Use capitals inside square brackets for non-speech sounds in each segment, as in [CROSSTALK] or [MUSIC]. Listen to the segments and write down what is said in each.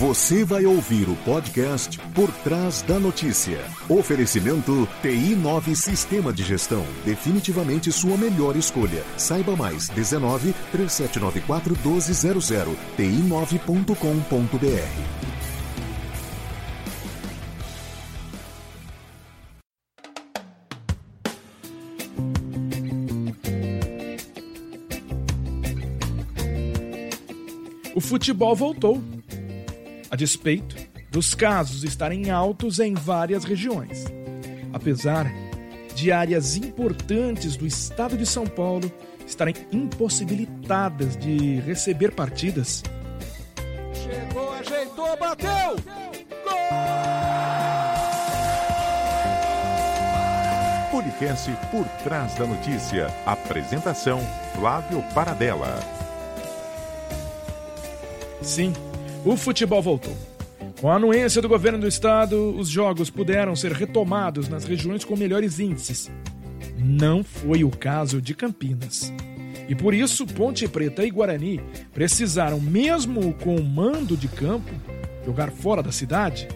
Você vai ouvir o podcast Por Trás da Notícia. Oferecimento TI9 Sistema de Gestão. Definitivamente sua melhor escolha. Saiba mais 19 3794 1200 ti9.com.br. O futebol voltou a despeito dos casos estarem altos em várias regiões. Apesar de áreas importantes do estado de São Paulo estarem impossibilitadas de receber partidas. Chegou, ajeitou, bateu! Gol! Podcast Por Trás da Notícia. Apresentação: Flávio Paradela. Sim, o futebol voltou. Com a anuência do governo do estado, os jogos puderam ser retomados nas regiões com melhores índices. Não foi o caso de Campinas. E por isso, Ponte Preta e Guarani precisaram, mesmo com o mando de campo, jogar fora da cidade.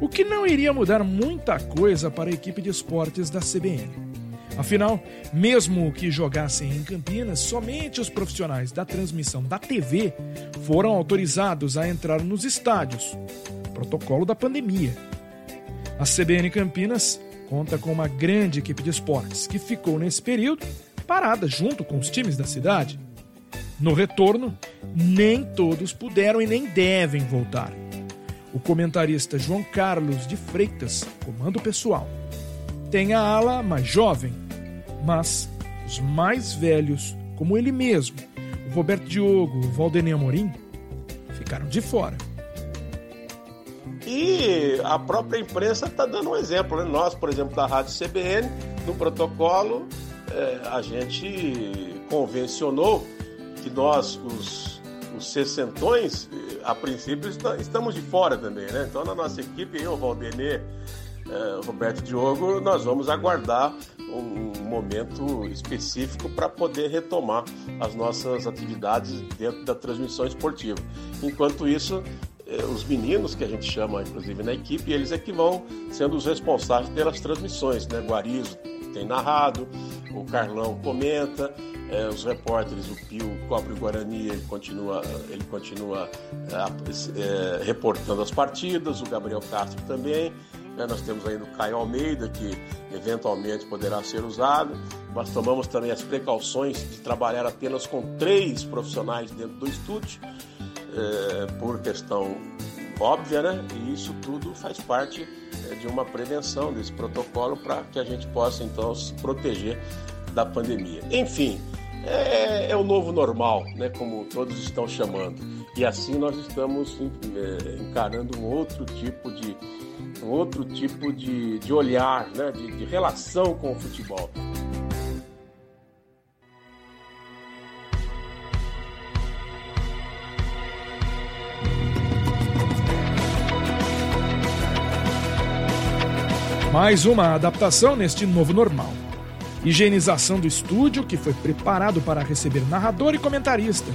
O que não iria mudar muita coisa para a equipe de esportes da CBN. Afinal, mesmo que jogassem em Campinas, somente os profissionais da transmissão da TV foram autorizados a entrar nos estádios. Protocolo da pandemia. A CBN Campinas conta com uma grande equipe de esportes que ficou nesse período parada junto com os times da cidade. No retorno, nem todos puderam e nem devem voltar. O comentarista João Carlos de Freitas comanda o pessoal. Tem a ala mais jovem, mas os mais velhos, como ele mesmo, o Roberto Diogo, o Valdemir Amorim, ficaram de fora. E a própria imprensa está dando um exemplo. Né? Nós, por exemplo, da Rádio CBN, no protocolo, é, a gente convencionou que nós, os, os sessentões, a princípio, estamos de fora também. Né? Então, na nossa equipe, eu, Valdemir, é, Roberto Diogo, nós vamos aguardar um, momento específico para poder retomar as nossas atividades dentro da transmissão esportiva. Enquanto isso, é, os meninos que a gente chama, inclusive na equipe, eles é que vão sendo os responsáveis pelas transmissões, né? Guarizo tem narrado, o Carlão comenta, é, os repórteres, o Pio cobre o Guarani, ele continua, ele continua é, reportando as partidas, o Gabriel Castro também. Né? Nós temos ainda o Caio Almeida, que eventualmente poderá ser usado. Nós tomamos também as precauções de trabalhar apenas com três profissionais dentro do estúdio, é, por questão óbvia, né? E isso tudo faz parte é, de uma prevenção desse protocolo para que a gente possa então se proteger da pandemia. Enfim, é, é, o novo normal, né? Como todos estão chamando. E assim nós estamos é, encarando um outro tipo de um outro tipo de, de olhar, né? de, de relação com o futebol. Mais uma adaptação neste novo normal. Higienização do estúdio, que foi preparado para receber narrador e comentarista.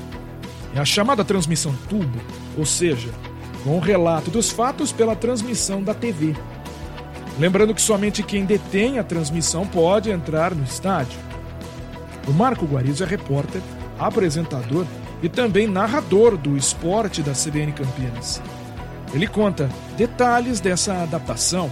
É a chamada transmissão tubo, ou seja, com o relato dos fatos pela transmissão da TV. Lembrando que somente quem detém a transmissão pode entrar no estádio. O Marco Guarizo é repórter, apresentador e também narrador do esporte da CBN Campinas. Ele conta detalhes dessa adaptação.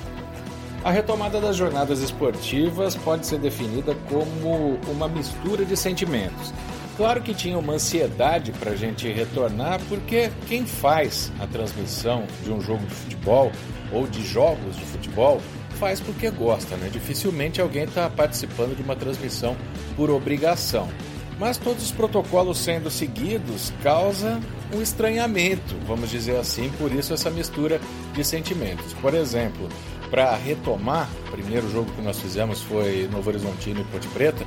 A retomada das jornadas esportivas pode ser definida como uma mistura de sentimentos Claro que tinha uma ansiedade para a gente retornar, porque quem faz a transmissão de um jogo de futebol ou de jogos de futebol faz porque gosta, né? Dificilmente alguém está participando de uma transmissão por obrigação. Mas todos os protocolos sendo seguidos causa um estranhamento, vamos dizer assim, por isso essa mistura de sentimentos. Por exemplo, para retomar, o primeiro jogo que nós fizemos foi Novo Horizontino e Ponte Preta,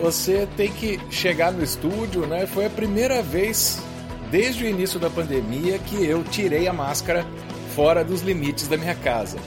você tem que chegar no estúdio, né? Foi a primeira vez desde o início da pandemia que eu tirei a máscara fora dos limites da minha casa.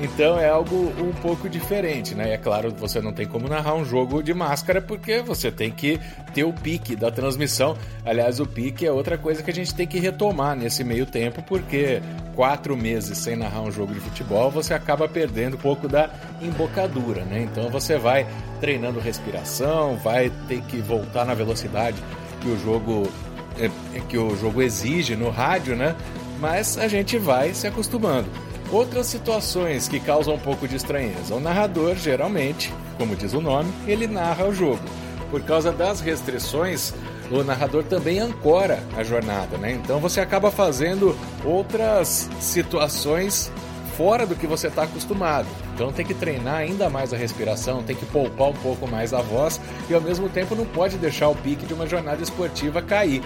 Então é algo um pouco diferente, né? É claro, você não tem como narrar um jogo de máscara porque você tem que ter o pique da transmissão. Aliás, o pique é outra coisa que a gente tem que retomar nesse meio tempo, porque quatro meses sem narrar um jogo de futebol, você acaba perdendo um pouco da embocadura, né? Então você vai treinando respiração, vai ter que voltar na velocidade que o jogo é, que o jogo exige no rádio, né? Mas a gente vai se acostumando. Outras situações que causam um pouco de estranheza. O narrador, geralmente, como diz o nome, ele narra o jogo. Por causa das restrições, o narrador também ancora a jornada, né? Então você acaba fazendo outras situações fora do que você está acostumado. Então tem que treinar ainda mais a respiração, tem que poupar um pouco mais a voz e ao mesmo tempo não pode deixar o pique de uma jornada esportiva cair.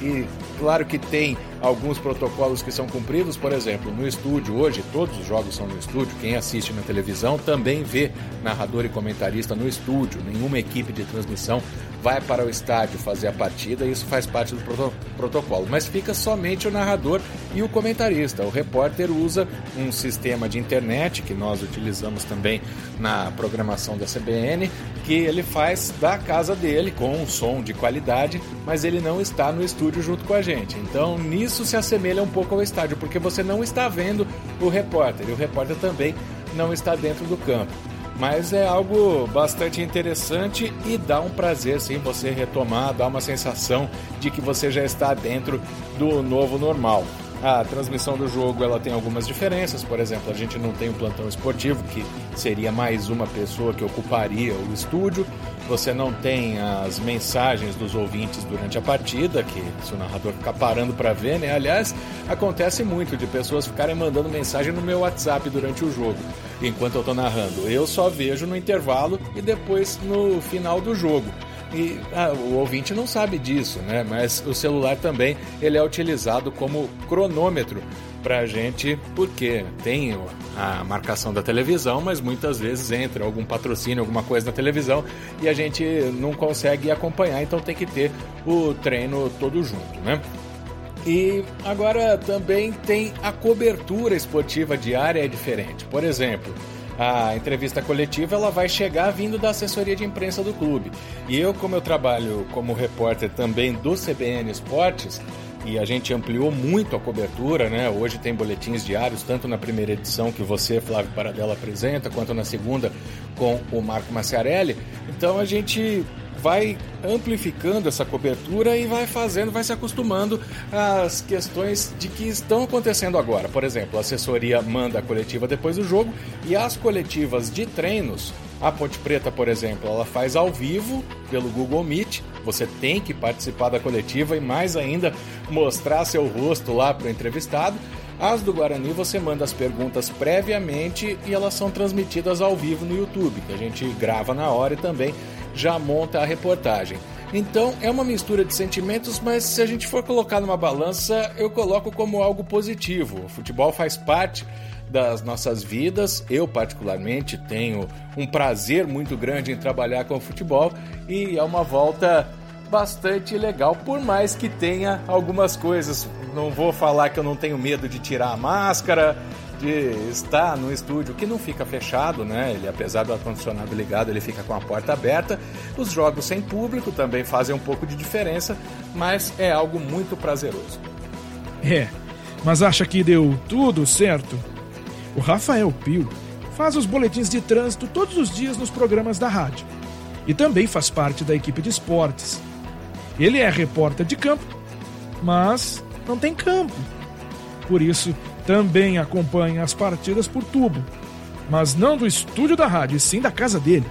E claro que tem alguns protocolos que são cumpridos, por exemplo, no estúdio hoje, todos os jogos são no estúdio, quem assiste na televisão também vê narrador e comentarista no estúdio, nenhuma equipe de transmissão vai para o estádio fazer a partida, isso faz parte do proto protocolo, mas fica somente o narrador e o comentarista. O repórter usa um sistema de internet que nós utilizamos também na programação da CBN, que ele faz da casa dele com um som de qualidade, mas ele não está no estúdio junto com a gente. Então, nisso se assemelha um pouco ao estádio, porque você não está vendo o repórter e o repórter também não está dentro do campo. Mas é algo bastante interessante e dá um prazer sim você retomar, dá uma sensação de que você já está dentro do novo normal. A transmissão do jogo ela tem algumas diferenças, por exemplo, a gente não tem um plantão esportivo, que seria mais uma pessoa que ocuparia o estúdio. Você não tem as mensagens dos ouvintes durante a partida, que se o narrador ficar parando para ver, né? Aliás, acontece muito de pessoas ficarem mandando mensagem no meu WhatsApp durante o jogo, enquanto eu estou narrando. Eu só vejo no intervalo e depois no final do jogo. E ah, o ouvinte não sabe disso, né? Mas o celular também ele é utilizado como cronômetro para a gente, porque tem a marcação da televisão, mas muitas vezes entra algum patrocínio, alguma coisa na televisão e a gente não consegue acompanhar, então tem que ter o treino todo junto, né? E agora também tem a cobertura esportiva diária é diferente. Por exemplo, a entrevista coletiva ela vai chegar vindo da assessoria de imprensa do clube. E eu, como eu trabalho como repórter também do CBN Esportes, e a gente ampliou muito a cobertura, né? Hoje tem boletins diários, tanto na primeira edição que você, Flávio Paradela, apresenta, quanto na segunda com o Marco Maciarelli. Então a gente vai amplificando essa cobertura e vai fazendo, vai se acostumando às questões de que estão acontecendo agora. Por exemplo, a assessoria manda a coletiva depois do jogo e as coletivas de treinos, a Ponte Preta, por exemplo, ela faz ao vivo pelo Google Meet. Você tem que participar da coletiva e mais ainda mostrar seu rosto lá para o entrevistado. As do Guarani você manda as perguntas previamente e elas são transmitidas ao vivo no YouTube, que a gente grava na hora e também já monta a reportagem. Então é uma mistura de sentimentos, mas se a gente for colocar numa balança, eu coloco como algo positivo. O futebol faz parte das nossas vidas. Eu, particularmente, tenho um prazer muito grande em trabalhar com o futebol e é uma volta bastante legal, por mais que tenha algumas coisas. Não vou falar que eu não tenho medo de tirar a máscara, de estar no estúdio que não fica fechado, né? Ele, apesar do ar-condicionado ligado, ele fica com a porta aberta. Os jogos sem público também fazem um pouco de diferença, mas é algo muito prazeroso. É, mas acha que deu tudo certo? O Rafael Pio faz os boletins de trânsito todos os dias nos programas da rádio e também faz parte da equipe de esportes. Ele é repórter de campo, mas não tem campo. Por isso, também acompanha as partidas por tubo, mas não do estúdio da rádio, e sim da casa dele.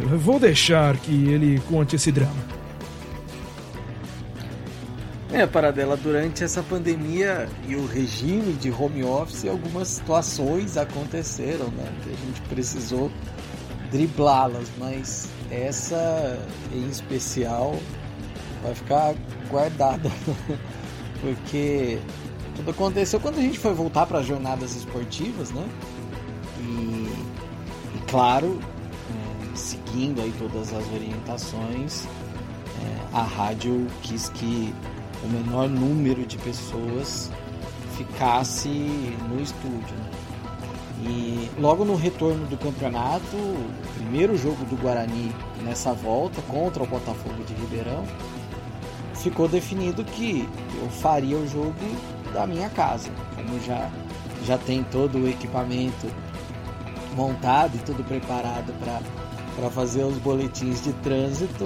Eu vou deixar que ele conte esse drama. É, Paradela, durante essa pandemia e o regime de home office, algumas situações aconteceram, né? Que a gente precisou driblá-las, mas essa em especial vai ficar guardada, [LAUGHS] porque tudo aconteceu quando a gente foi voltar para as jornadas esportivas, né? E, e claro, é, seguindo aí todas as orientações, é, a rádio quis que o menor número de pessoas ficasse no estúdio. Né? E logo no retorno do campeonato, o primeiro jogo do Guarani nessa volta contra o Botafogo de Ribeirão, ficou definido que eu faria o jogo da minha casa. Como já, já tem todo o equipamento montado e tudo preparado para fazer os boletins de trânsito,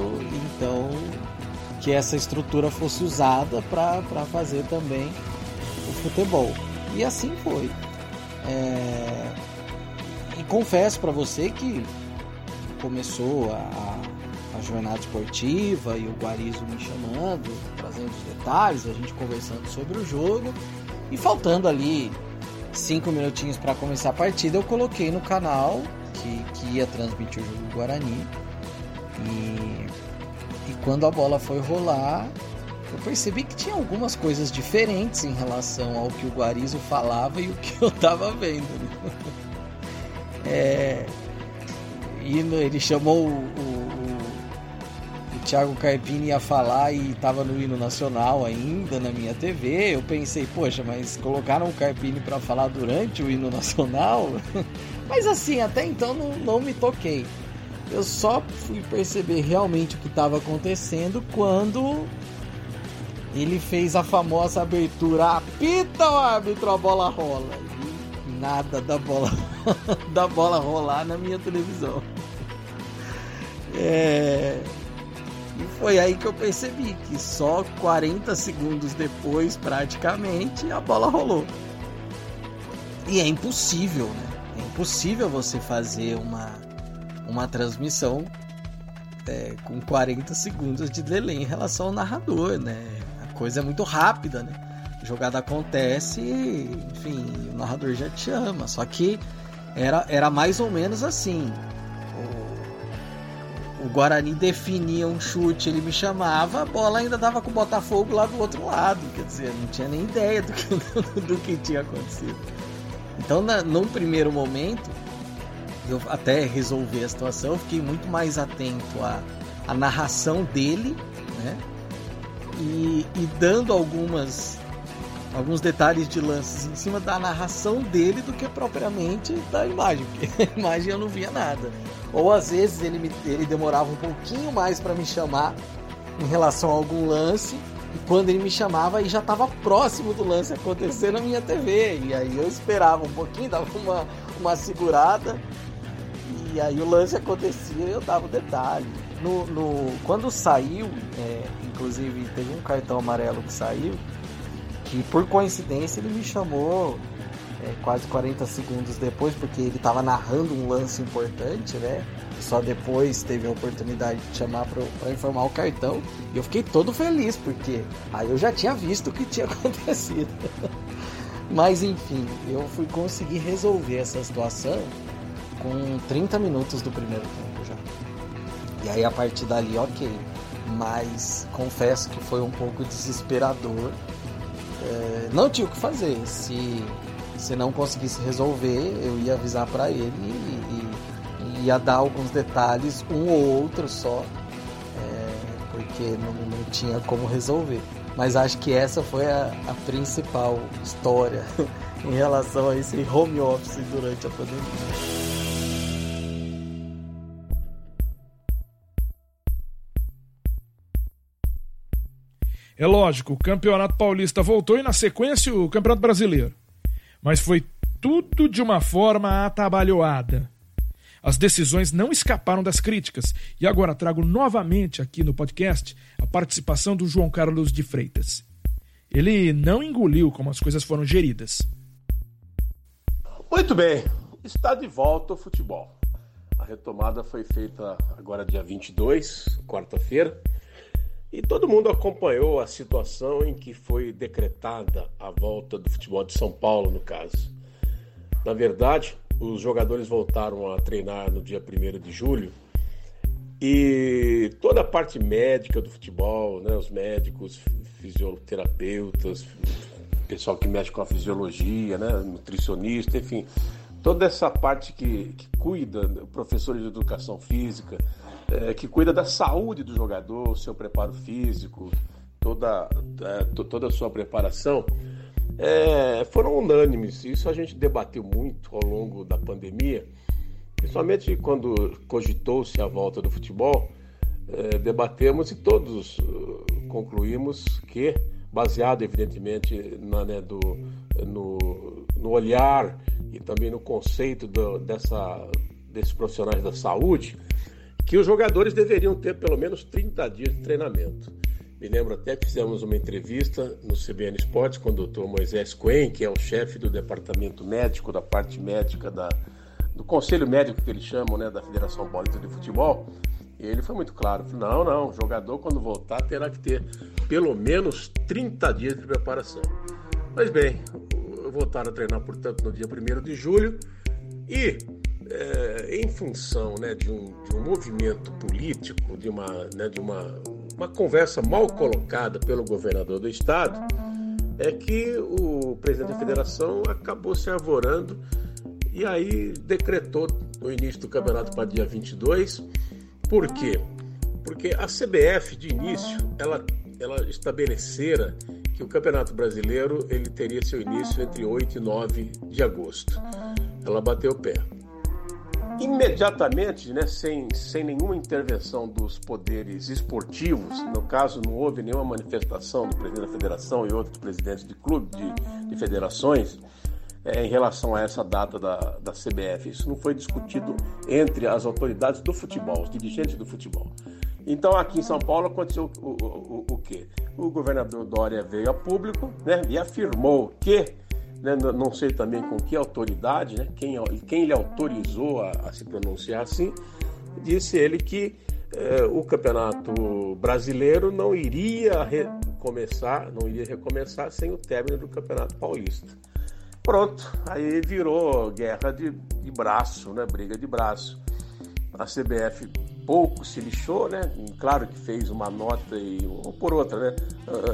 então que essa estrutura fosse usada para fazer também o futebol. E assim foi. É... E confesso para você que começou a, jornada esportiva e o Guarizo me chamando, trazendo os detalhes, a gente conversando sobre o jogo e faltando ali cinco minutinhos para começar a partida, eu coloquei no canal que, que ia transmitir o jogo do Guarani e, e quando a bola foi rolar eu percebi que tinha algumas coisas diferentes em relação ao que o Guarizo falava e o que [LAUGHS] eu estava vendo. Né? [LAUGHS] É, e ele chamou o Thiago Carpini a falar e estava no hino nacional ainda na minha TV. Eu pensei, poxa, mas colocaram o Carpini para falar durante o hino nacional? [LAUGHS] mas assim, até então não, não me toquei. Eu só fui perceber realmente o que estava acontecendo quando ele fez a famosa abertura, apita o árbitro, a bola rola. E nada da bola, [LAUGHS] da bola rolar na minha televisão. É... E foi aí que eu percebi que só 40 segundos depois, praticamente, a bola rolou. E é impossível, né? É impossível você fazer uma, uma transmissão é, com 40 segundos de delay em relação ao narrador, né? coisa é muito rápida, né? A jogada acontece, enfim, o narrador já te ama. Só que era, era mais ou menos assim. O, Guarani definia um chute, ele me chamava, a bola ainda dava com o Botafogo lá do outro lado. Quer dizer, não tinha nem ideia do que, [LAUGHS] do que tinha acontecido. Então, na, num primeiro momento, eu até resolver a situação, fiquei muito mais atento à, à narração dele, né? e, e dando algumas alguns detalhes de lances em cima da narração dele do que propriamente da imagem, porque [LAUGHS] a imagem eu não via nada. Ou às vezes ele, me, ele demorava um pouquinho mais para me chamar em relação a algum lance, e quando ele me chamava aí já estava próximo do lance acontecer na minha TV, e aí eu esperava um pouquinho, [LAUGHS] dava uma, uma segurada, e aí o lance acontecia e eu dava o detalhe. No, no, quando saiu, é, inclusive teve um cartão amarelo que saiu, que por coincidência ele me chamou é, quase 40 segundos depois, porque ele estava narrando um lance importante, né? Só depois teve a oportunidade de chamar para informar o cartão. E eu fiquei todo feliz, porque aí eu já tinha visto o que tinha [LAUGHS] acontecido. Mas enfim, eu fui conseguir resolver essa situação com 30 minutos do primeiro tempo já. E aí a partir dali, ok. Mas confesso que foi um pouco desesperador. É, não tinha o que fazer. Se, se não conseguisse resolver, eu ia avisar para ele e, e, ia dar alguns detalhes, um ou outro só, é, porque não, não tinha como resolver. Mas acho que essa foi a, a principal história [LAUGHS] em relação a esse home office durante a pandemia. É lógico, o Campeonato Paulista voltou e na sequência o Campeonato Brasileiro. Mas foi tudo de uma forma atabalhoada. As decisões não escaparam das críticas e agora trago novamente aqui no podcast a participação do João Carlos de Freitas. Ele não engoliu como as coisas foram geridas. Muito bem, está de volta o futebol. A retomada foi feita agora dia 22, quarta-feira, e todo mundo acompanhou a situação em que foi decretada a volta do futebol de São Paulo, no caso. Na verdade, os jogadores voltaram a treinar no dia 1 de julho e toda a parte médica do futebol, né, os médicos, fisioterapeutas, pessoal que mexe com a fisiologia, né, nutricionista, enfim, toda essa parte que, que cuida, professores de educação física, é, que cuida da saúde do jogador, seu preparo físico, toda, é, toda a sua preparação, é, foram unânimes. Isso a gente debateu muito ao longo da pandemia, principalmente quando cogitou-se a volta do futebol. É, debatemos e todos uh, concluímos que, baseado evidentemente na, né, do, no, no, olhar e também no conceito do, dessa, desses profissionais da saúde, que os jogadores deveriam ter pelo menos 30 dias de treinamento. Me lembro até que fizemos uma entrevista no CBN Esportes com o Dr. Moisés Coen, que é o chefe do departamento médico, da parte médica da, do conselho médico que eles chamam, né, da Federação Paulista de Futebol. E ele foi muito claro: não, não, o jogador quando voltar terá que ter pelo menos 30 dias de preparação. Mas bem, voltaram a treinar, portanto, no dia 1 de julho e é, em função né, de, um, de um movimento político, de uma, né, de uma uma conversa mal colocada pelo governador do estado é que o presidente da federação acabou se arvorando e aí decretou o início do campeonato para dia 22. Por quê? Porque a CBF de início ela, ela estabelecera que o Campeonato Brasileiro ele teria seu início entre 8 e 9 de agosto. Ela bateu o pé imediatamente, né, sem, sem nenhuma intervenção dos poderes esportivos, no caso não houve nenhuma manifestação do presidente da federação e outros presidentes de clube, de, de federações, é, em relação a essa data da, da CBF. Isso não foi discutido entre as autoridades do futebol, os dirigentes do futebol. Então, aqui em São Paulo aconteceu o, o, o, o quê? O governador Dória veio a público né, e afirmou que né, não sei também com que autoridade, né, quem, quem lhe autorizou a, a, se pronunciar assim, disse ele que eh, o campeonato brasileiro não iria recomeçar, não iria recomeçar sem o término do campeonato paulista. Pronto, aí virou guerra de, de braço, né, briga de braço. A CBF pouco se lixou, né? Claro que fez uma nota e ou por outra, né?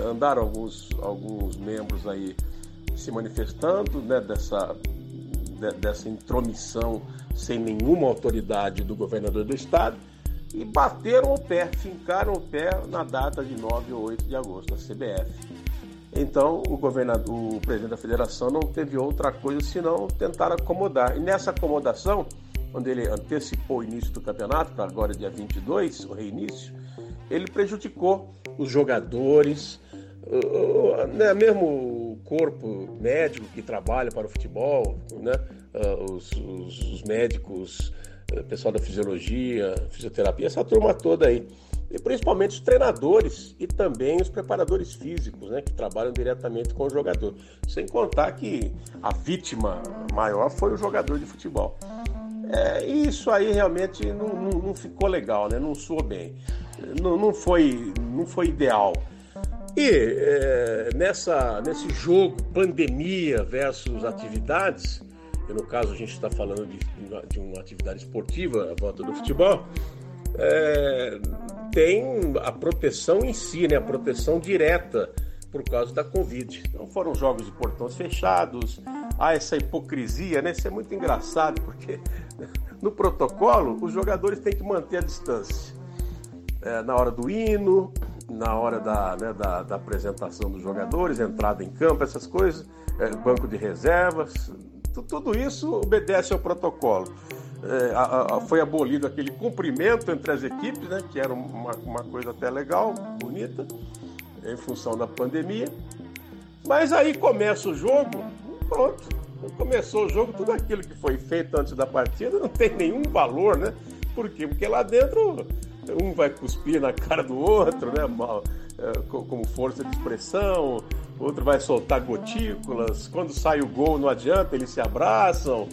Andaram alguns, alguns membros aí se manifestando né, dessa, de, dessa intromissão sem nenhuma autoridade do governador do estado e bateram o pé, fincaram o pé na data de 9 ou 8 de agosto, a CBF. Então, o, governador, o presidente da federação não teve outra coisa senão tentar acomodar. E nessa acomodação, quando ele antecipou o início do campeonato, para agora dia 22, o reinício, ele prejudicou os jogadores, né, mesmo corpo médico que trabalha para o futebol, né, uh, os, os, os, médicos, uh, pessoal da fisiologia, fisioterapia, essa turma toda aí. E principalmente os treinadores e também os preparadores físicos, né, que trabalham diretamente com o jogador. Sem contar que a vítima maior foi o jogador de futebol. É, isso aí realmente não, não, não, ficou legal, né? não soou bem. Não, não, foi, não foi ideal. E é, nessa, nesse jogo pandemia versus atividades, e no caso a gente está falando de, de, uma atividade esportiva, a volta do futebol, é, tem a proteção em si, né, a proteção direta por causa da Covid. Então foram jogos de portões fechados, há essa hipocrisia, né? Isso é muito engraçado, porque [LAUGHS] no protocolo os jogadores têm que manter a distância. É, na hora do hino, na hora da, né, da, da, apresentação dos jogadores, entrada em campo, essas coisas, é, banco de reservas, tudo isso obedece ao protocolo. É, a, a, foi abolido aquele cumprimento entre as equipes, né, que era uma, uma coisa até legal, bonita, em função da pandemia. Mas aí começa o jogo, pronto. Começou o jogo, tudo aquilo que foi feito antes da partida não tem nenhum valor, né? Por quê? Porque lá dentro um vai cuspir na cara do outro, né? É, como força de expressão, outro vai soltar gotículas. Quando sai o gol, não adianta, eles se abraçam.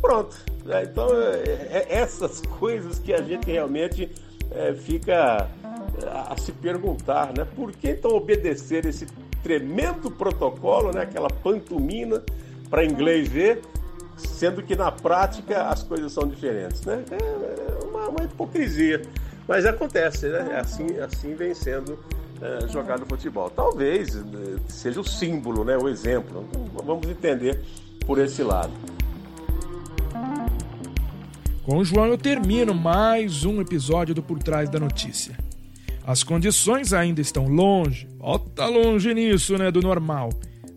Pronto. Né? Então, é, é essas [LAUGHS] coisas que a gente realmente é, fica a, a se perguntar, né? Por que então obedecer esse tremendo protocolo, né? Aquela pantomina para inglês ver, sendo que na prática as coisas são diferentes, né? É uma, uma hipocrisia. Mas acontece, né? Assim, assim vem sendo é, jogado futebol. Talvez é, seja o símbolo, né? o exemplo. Vamos entender por esse lado. Com o João eu termino mais um episódio do Por Trás da Notícia. As condições ainda estão longe, ó, tá longe nisso, né, do normal.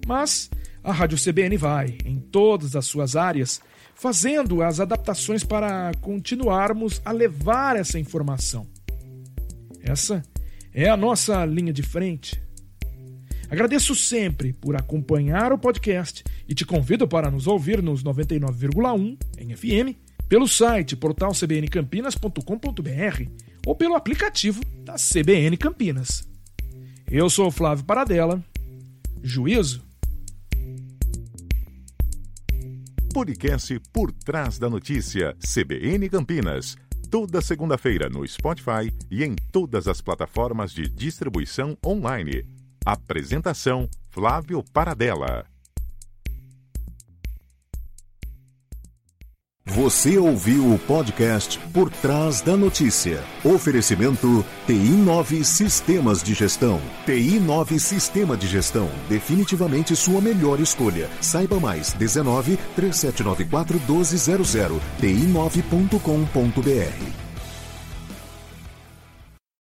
Mas a Rádio CBN vai, em todas as suas áreas, fazendo as adaptações para continuarmos a levar essa informação. Essa é a nossa linha de frente. Agradeço sempre por acompanhar o podcast e te convido para nos ouvir nos 99,1 em FM, pelo site portalcbncampinas.com.br ou pelo aplicativo da CBN Campinas. Eu sou Flávio Paradela. Juízo. Podcast Por Trás da Notícia, CBN Campinas. Toda segunda-feira no Spotify e em todas as plataformas de distribuição online. Apresentação: Flávio Paradela. Você ouviu o podcast Por Trás da Notícia. Oferecimento TI9 Sistemas de Gestão. TI9 Sistema de Gestão. Definitivamente sua melhor escolha. Saiba mais 19 3794 1200 ti9.com.br.